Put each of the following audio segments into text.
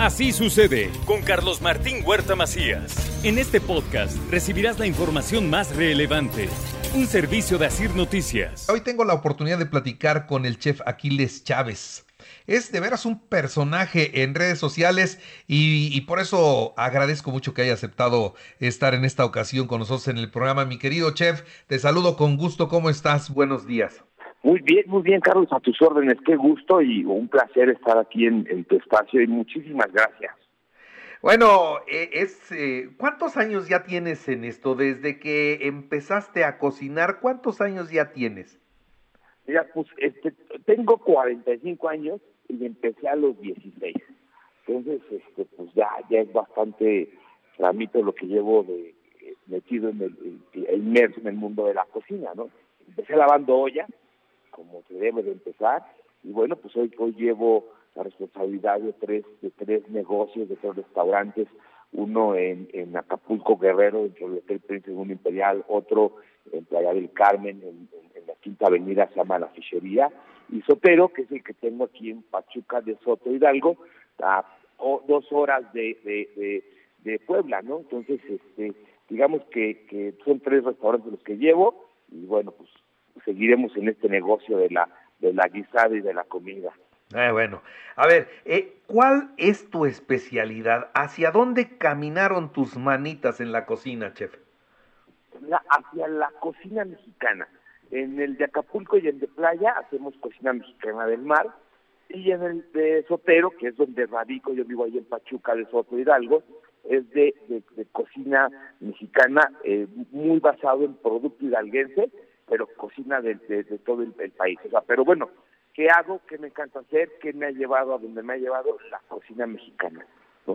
Así sucede con Carlos Martín Huerta Macías. En este podcast recibirás la información más relevante. Un servicio de Asir Noticias. Hoy tengo la oportunidad de platicar con el chef Aquiles Chávez. Es de veras un personaje en redes sociales y, y, por eso agradezco mucho que haya aceptado estar en esta ocasión con nosotros en el programa. Mi querido chef, te saludo con gusto. ¿Cómo estás? Buenos días. Muy bien, muy bien, Carlos, a tus órdenes. Qué gusto y un placer estar aquí en, en tu espacio y muchísimas gracias. Bueno, es eh, ¿cuántos años ya tienes en esto? Desde que empezaste a cocinar, ¿cuántos años ya tienes? Mira, pues este, tengo 45 años y empecé a los 16. Entonces, este, pues ya, ya es bastante tramito lo que llevo de metido en el, inmerso en el mundo de la cocina, ¿no? Empecé lavando olla, como se debe de empezar, y bueno, pues hoy, hoy llevo la responsabilidad de tres, de tres negocios, de tres restaurantes, uno en, en Acapulco Guerrero, dentro del Hotel Segundo Imperial, otro en Playa del Carmen, en, en, la Quinta Avenida, se llama La Fichería, y Sotero, que es el que tengo aquí en Pachuca de Soto Hidalgo, a o, dos horas de, de, de, de, Puebla, ¿no? Entonces, este, digamos que, que son tres restaurantes los que llevo, y bueno, pues seguiremos en este negocio de la, de la guisada y de la comida. Eh, bueno, a ver, eh, ¿cuál es tu especialidad? ¿Hacia dónde caminaron tus manitas en la cocina, chef? La, hacia la cocina mexicana. En el de Acapulco y el de Playa hacemos cocina mexicana del mar. Y en el de Sotero, que es donde radico, yo vivo ahí en Pachuca de Soto Hidalgo, es de, de, de cocina mexicana eh, muy basado en producto hidalguense, pero cocina de, de, todo el, país. O sea, pero bueno, ¿qué hago? ¿Qué me encanta hacer? ¿Qué me ha llevado a donde me ha llevado? La cocina mexicana.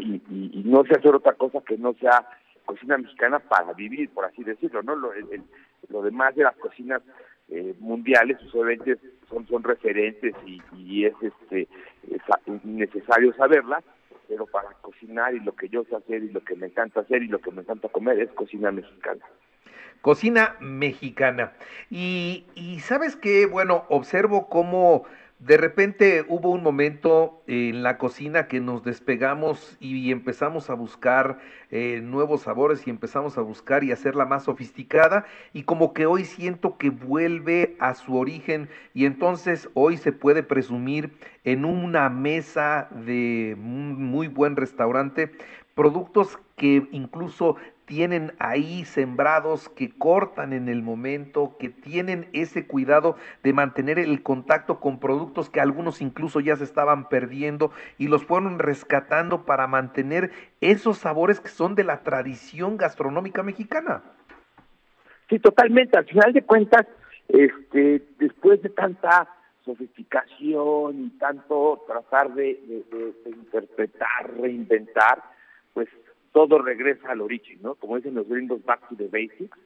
Y, no sé hacer otra cosa que no sea cocina mexicana para vivir, por así decirlo, ¿no? Lo, el, lo demás de las cocinas eh, mundiales, obviamente son, son referentes y, y es este es necesario saberlas, pero para cocinar y lo que yo sé hacer y lo que me encanta hacer y lo que me encanta comer es cocina mexicana. Cocina mexicana. Y, sabes que, bueno, observo cómo de repente hubo un momento en la cocina que nos despegamos y empezamos a buscar eh, nuevos sabores y empezamos a buscar y hacerla más sofisticada y como que hoy siento que vuelve a su origen y entonces hoy se puede presumir en una mesa de muy buen restaurante productos que incluso tienen ahí sembrados, que cortan en el momento, que tienen ese cuidado de mantener el contacto con productos que algunos incluso ya se estaban perdiendo y los fueron rescatando para mantener esos sabores que son de la tradición gastronómica mexicana. Sí, totalmente. Al final de cuentas, este, después de tanta sofisticación y tanto tratar de, de, interpretar, reinventar, pues todo regresa al origen, ¿no? Como dicen los gringos, back to the basics.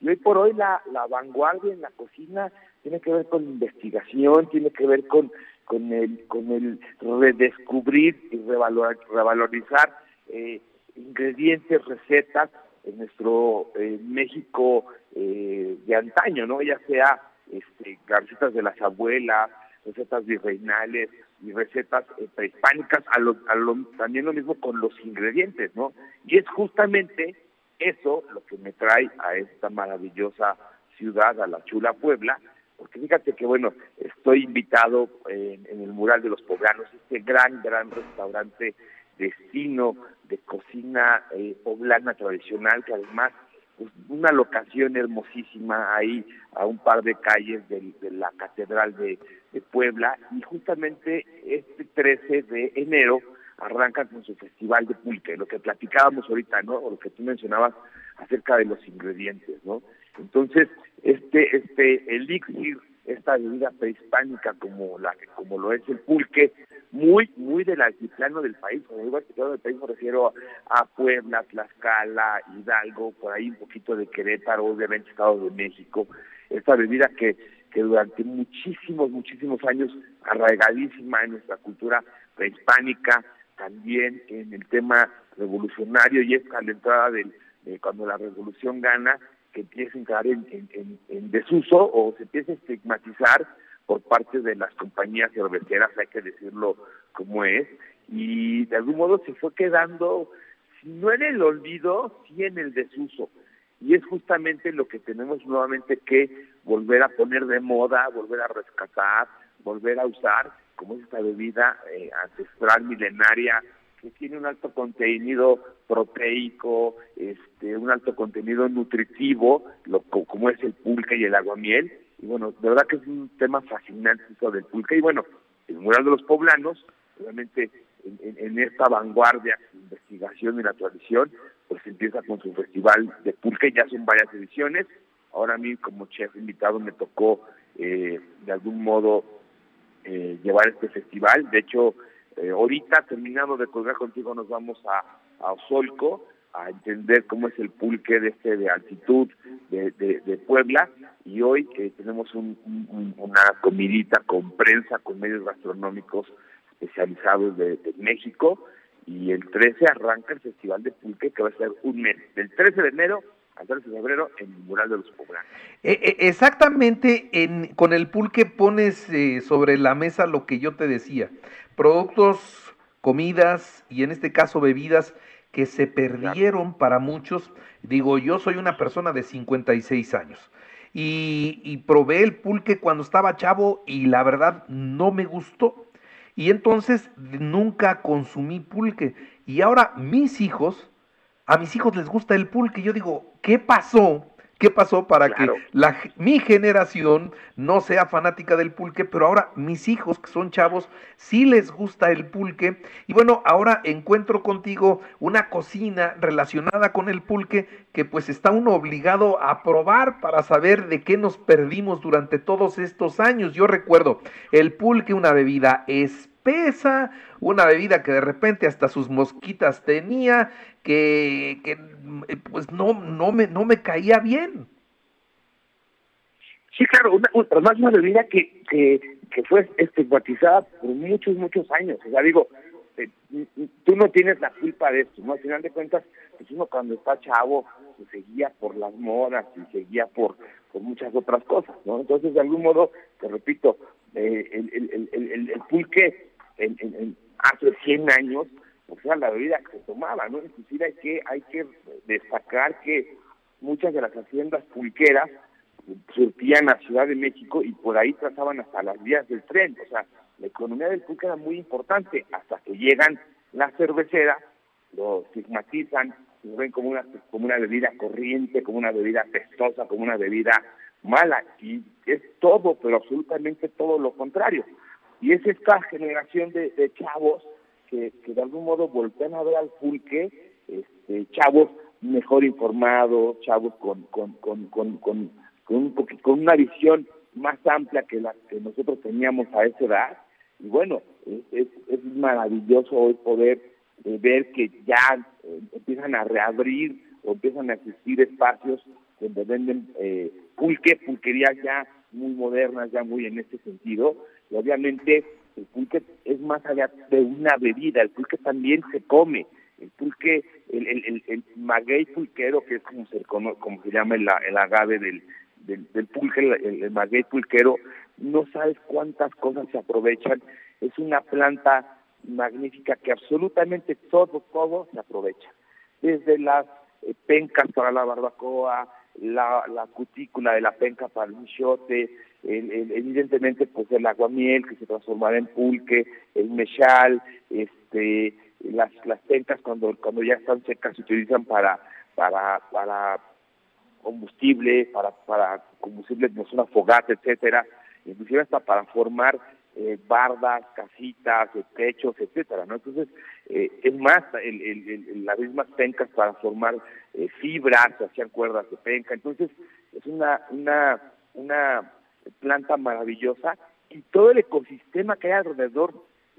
Y hoy por hoy la, la vanguardia en la cocina tiene que ver con investigación, tiene que ver con, con, el, con el redescubrir y revalor, revalorizar eh, ingredientes, recetas en nuestro eh, México eh, de antaño, ¿no? Ya sea este, recetas de las abuelas, recetas virreinales y recetas eh, prehispánicas, a lo, a lo, también lo mismo con los ingredientes, ¿no? Y es justamente eso lo que me trae a esta maravillosa ciudad, a la chula Puebla, porque fíjate que, bueno, estoy invitado en, en el mural de los poblanos, este gran, gran restaurante destino de cocina eh, poblana tradicional, que además pues, una locación hermosísima ahí a un par de calles de, de la Catedral de, Puebla y justamente este 13 de enero arrancan con su festival de pulque, lo que platicábamos ahorita, ¿no? O lo que tú mencionabas acerca de los ingredientes, ¿no? Entonces, este este elixir, esta bebida prehispánica como la como lo es el pulque, muy, muy del altiplano del país. Cuando digo altiplano del país me refiero a Puebla, Tlaxcala, Hidalgo, por ahí un poquito de Querétaro, obviamente Estado de México. Esta bebida que, que durante muchísimos, muchísimos años arraigadísima en nuestra cultura prehispánica, también en el tema revolucionario y es a la entrada del, cuando la revolución gana, que empieza a entrar en, desuso o se empieza a estigmatizar por parte de las compañías cerveceras, hay que decirlo como es, y de algún modo se fue quedando, si no en el olvido, sí en el desuso. Y es justamente lo que tenemos nuevamente que volver a poner de moda, volver a rescatar, volver a usar, como es esta bebida eh, ancestral milenaria que tiene un alto contenido proteico, este, un alto contenido nutritivo, lo, como es el pulque y el aguamiel. Y bueno, de verdad que es un tema fascinante eso del pulque. Y bueno, el mural de los poblanos, obviamente en, en, esta vanguardia investigación y la tradición, pues empieza con su festival de pulque, ya son varias ediciones. Ahora a mí como chef invitado me tocó eh, de algún modo eh, llevar este festival. De hecho, eh, ahorita, terminando de colgar contigo, nos vamos a, a Osolco a entender cómo es el pulque de este de altitud de, de, Puebla. Y hoy eh, tenemos un, una comidita con prensa, con medios gastronómicos especializados de, México. Y el 13 arranca el Festival de Pulque que va a ser un mes, del 13 de enero al 13 de febrero en el mural de los poblanos. Eh, exactamente, en, con el pulque pones sobre la mesa lo que yo te decía productos, comidas y en este caso bebidas que se perdieron para muchos. Digo, yo soy una persona de 56 años y, y probé el pulque cuando estaba chavo y la verdad no me gustó. Y entonces nunca consumí pulque. Y ahora mis hijos, a mis hijos les gusta el pulque. Yo digo, ¿qué pasó? ¿Qué pasó para que la, mi generación no sea fanática del pulque, pero ahora mis hijos, que son chavos, sí les gusta el pulque? Y bueno, ahora encuentro contigo una cocina relacionada con el pulque que pues está uno obligado a probar para saber de qué nos perdimos durante todos estos años. Yo recuerdo el pulque, una bebida espesa, una bebida que de repente hasta sus mosquitas tenía, que, que pues no, no, me, no me caía bien. Sí, claro, una, además una bebida que, que, que fue estigmatizada por muchos, muchos años. O sea, digo, eh, tú no tienes la culpa de esto, ¿no? Al final de cuentas, pues uno cuando está chavo se seguía por las modas y seguía por, por muchas otras cosas, ¿no? Entonces, de algún modo, te repito, eh, el, el, el, el, pulque en, en, hace 100 años o sea, la bebida que se tomaba, ¿no? Inclusive hay que, hay que destacar que muchas de las haciendas pulqueras surtían a Ciudad de México y por ahí trazaban hasta las vías del tren, o sea, la economía del pulque era muy importante hasta que llegan las cerveceras, lo estigmatizan, lo ven como una, como una bebida corriente, como una bebida pestosa, como una bebida mala, y es todo, pero absolutamente todo lo contrario. Y es esta generación de, de chavos que, de algún modo voltean a ver al pulque, este, chavos mejor informados, chavos con, con, con, con, con, un con una visión más amplia que la que nosotros teníamos a esa edad. Y bueno, es, es, maravilloso hoy poder eh, ver que ya eh, empiezan a reabrir o empiezan a existir espacios donde venden eh, pulque, pulquerías ya muy modernas, ya muy en este sentido. Y obviamente el pulque es más allá de una bebida, el pulque también se come. El pulque, el, el, el, maguey pulquero, que es como se, como se llama el, el agave del, del, pulque, el, el maguey pulquero, no sabes cuántas cosas se aprovechan. Es una planta magnífica que absolutamente todo, todo se aprovecha. Desde las eh, pencas para la barbacoa, la, la cutícula de la penca para el michote, evidentemente pues el aguamiel que se transformará en pulque, el mechal, este, las las pencas cuando cuando ya están secas se utilizan para para para combustible, para para combustible no una fogata, etcétera, inclusive hasta para formar eh, bardas, casitas, techos, etcétera, ¿no? Entonces, eh, es más, el, el, las mismas pencas para formar eh, fibras, se hacían cuerdas de penca, entonces es una, una, una planta maravillosa y todo el ecosistema que hay alrededor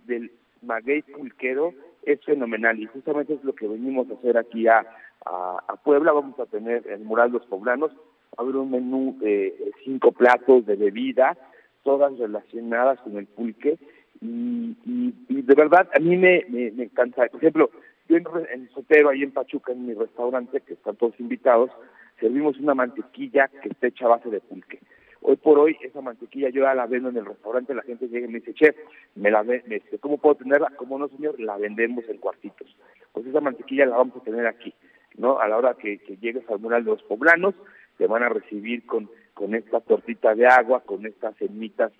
del maguey pulquero es fenomenal y justamente es lo que venimos a hacer aquí a, a, Puebla. Vamos a tener el mural Los Poblanos, va a haber un menú de cinco platos de bebida, todas relacionadas con el pulque y, y, de verdad a mí me, me, encanta. Por ejemplo, yo en, en Sotero, ahí en Pachuca, en mi restaurante, que están todos invitados, servimos una mantequilla que está hecha a base de pulque. Hoy por hoy esa mantequilla yo ya la vendo en el restaurante, la gente llega y me dice, chef, me la ve, ¿cómo puedo tenerla? Como no, señor, la vendemos en cuartitos. Pues esa mantequilla la vamos a tener aquí, ¿no? A la hora que, llegues al mural de los poblanos, te van a recibir con, con esta tortita de agua, con estas semitas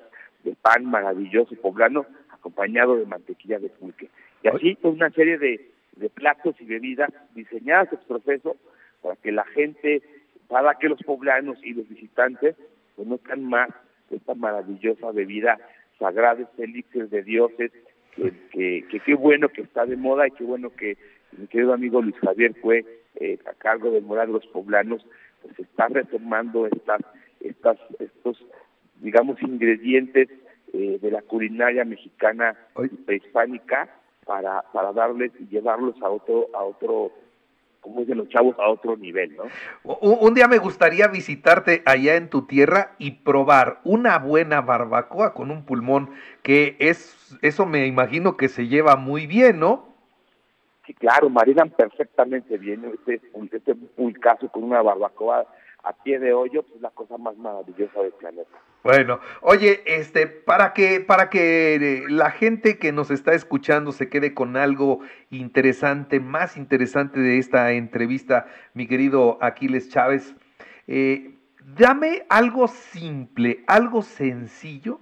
de pan maravilloso poblano, acompañado de mantequilla de pulque. Y así, con una serie de, de platos y bebidas diseñadas ex proceso para que la gente, para que los poblanos y los visitantes conozcan más esta maravillosa bebida sagrada, este elixir de dioses, que, que, qué bueno que está de moda y qué bueno que mi querido amigo Luis Javier fue eh, a cargo del Moral de los Poblanos, pues está retomando estas, estas, estos, digamos, ingredientes eh, de la culinaria mexicana prehispánica para, para darles y llevarlos a otro, a otro como dicen los chavos, a otro nivel, ¿no? Un, día me gustaría visitarte allá en tu tierra y probar una buena barbacoa con un pulmón, que es, eso me imagino que se lleva muy bien, ¿no? Sí, claro, maridan perfectamente bien este, este pulcazo con una barbacoa a pie de hoyo, pues la cosa más maravillosa del planeta. Bueno, oye, este, para que, para que eh, la gente que nos está escuchando se quede con algo interesante, más interesante de esta entrevista, mi querido Aquiles Chávez, eh, dame algo simple, algo sencillo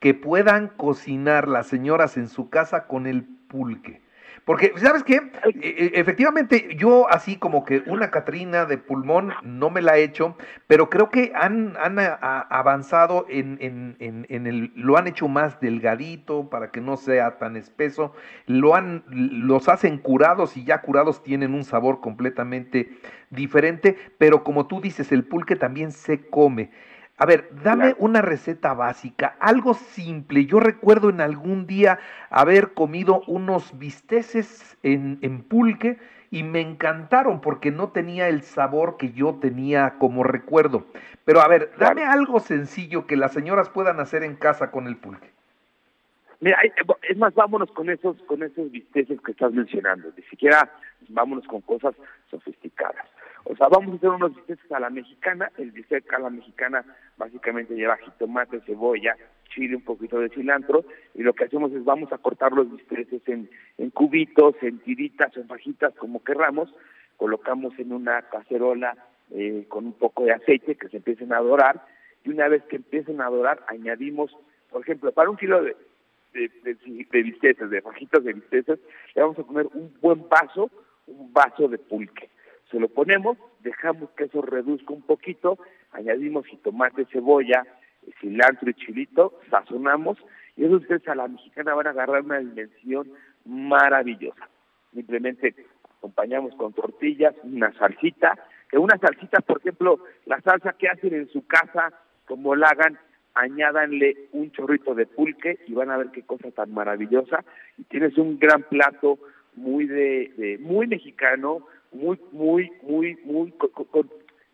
que puedan cocinar las señoras en su casa con el pulque. Porque, ¿sabes qué? E, e, efectivamente, yo así como que una Catrina de pulmón no me la he hecho, pero creo que han, han avanzado en, en, en, el, lo han hecho más delgadito para que no sea tan espeso, lo han, los hacen curados y ya curados tienen un sabor completamente diferente, pero como tú dices, el pulque también se come. A ver, dame una receta básica, algo simple. Yo recuerdo en algún día haber comido unos bisteces en, en, pulque y me encantaron porque no tenía el sabor que yo tenía como recuerdo. Pero a ver, dame algo sencillo que las señoras puedan hacer en casa con el pulque. Mira, es más, vámonos con esos, con esos bisteces que estás mencionando. Ni siquiera vámonos con cosas sofisticadas. O sea, vamos a hacer unos bisteces a la mexicana. El bistec a la mexicana básicamente lleva jitomate, cebolla, chile, un poquito de cilantro. Y lo que hacemos es vamos a cortar los bisteces en, en cubitos, en tiritas, en fajitas, como querramos. Colocamos en una cacerola eh, con un poco de aceite que se empiecen a dorar. Y una vez que empiecen a dorar, añadimos, por ejemplo, para un kilo de, de, de, de bisteces, de fajitas de bisteces, le vamos a poner un buen vaso, un vaso de pulque se lo ponemos, dejamos que eso reduzca un poquito, añadimos jitomate, cebolla, cilantro y chilito, sazonamos y esos ustedes a la mexicana van a agarrar una dimensión maravillosa. Simplemente acompañamos con tortillas, una salsita, que una salsita, por ejemplo, la salsa que hacen en su casa, como la hagan, añádanle un chorrito de pulque y van a ver qué cosa tan maravillosa. Y tienes un gran plato muy de, de muy mexicano, muy, muy, muy, muy,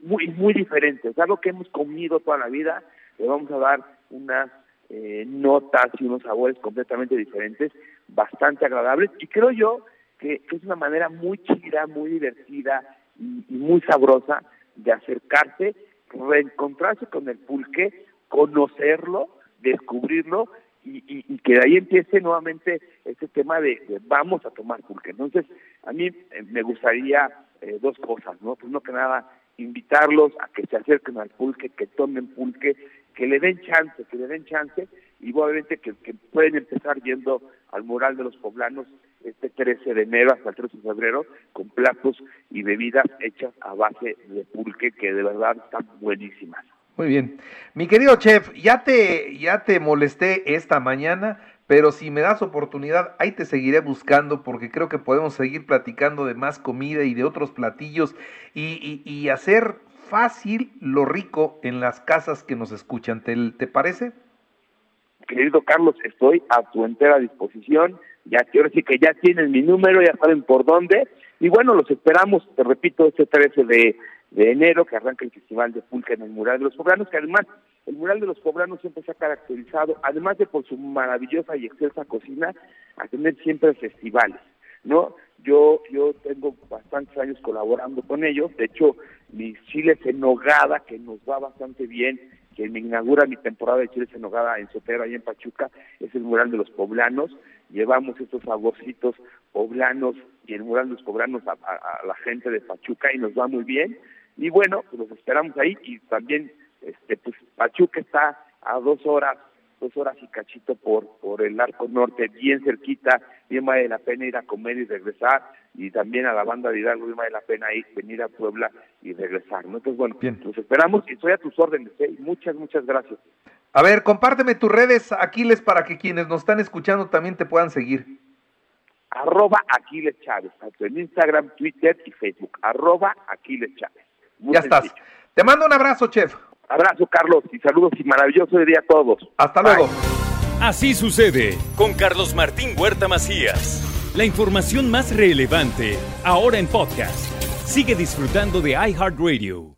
muy, muy diferente. Es algo que hemos comido toda la vida, le vamos a dar unas eh, notas y unos sabores completamente diferentes, bastante agradables, y creo yo que, es una manera muy chida, muy divertida y, muy sabrosa de acercarse, reencontrarse con el pulque, conocerlo, descubrirlo y, y, que de ahí empiece nuevamente este tema de, vamos a tomar pulque. Entonces, a mí eh, me gustaría eh, dos cosas, ¿no? Primero que nada, invitarlos a que se acerquen al pulque, que tomen pulque, que le den chance, que le den chance, y obviamente que, que pueden empezar yendo al mural de los poblanos este 13 de enero hasta el 13 de febrero con platos y bebidas hechas a base de pulque que de verdad están buenísimas. Muy bien. Mi querido chef, ya te, ya te molesté esta mañana, pero si me das oportunidad, ahí te seguiré buscando porque creo que podemos seguir platicando de más comida y de otros platillos y, y, hacer fácil lo rico en las casas que nos escuchan. ¿Te, te parece? querido Carlos, estoy a tu entera disposición. Ya quiero decir que ya tienen mi número, ya saben por dónde. Y bueno, los esperamos, te repito, este 13 de, enero que arranca el Festival de Pulca en el Mural de los Poblanos, que además el Mural de los Poblanos siempre se ha caracterizado, además de por su maravillosa y excelsa cocina, a tener siempre festivales, ¿no? Yo yo tengo bastantes años colaborando con ellos, de hecho, mis chiles en que nos va bastante bien, que me inaugura mi temporada de chiles en nogada en Sotero, ahí en Pachuca, es el mural de los poblanos. Llevamos estos saborcitos poblanos y el mural de los poblanos a, la gente de Pachuca y nos va muy bien. Y bueno, pues los esperamos ahí y también, este, pues Pachuca está a dos horas dos horas y cachito por, por el arco norte, bien cerquita, bien vale la pena ir a comer y regresar, y también a la banda de Hidalgo bien vale la pena ir, venir a Puebla y regresar, ¿no? Entonces, bueno, bien. los esperamos y estoy a tus órdenes, ¿eh? Muchas, muchas gracias. A ver, compárteme tus redes, Aquiles, para que quienes nos están escuchando también te puedan seguir. Arroba Aquiles Chávez, tanto en Instagram, Twitter y Facebook. Arroba Aquiles Chávez. Ya estás. Te mando un abrazo, chef. Abrazo, Carlos, y saludos y maravilloso día a todos. Hasta luego. Así sucede con Carlos Martín Huerta Macías. La información más relevante, ahora en podcast. Sigue disfrutando de iHeartRadio.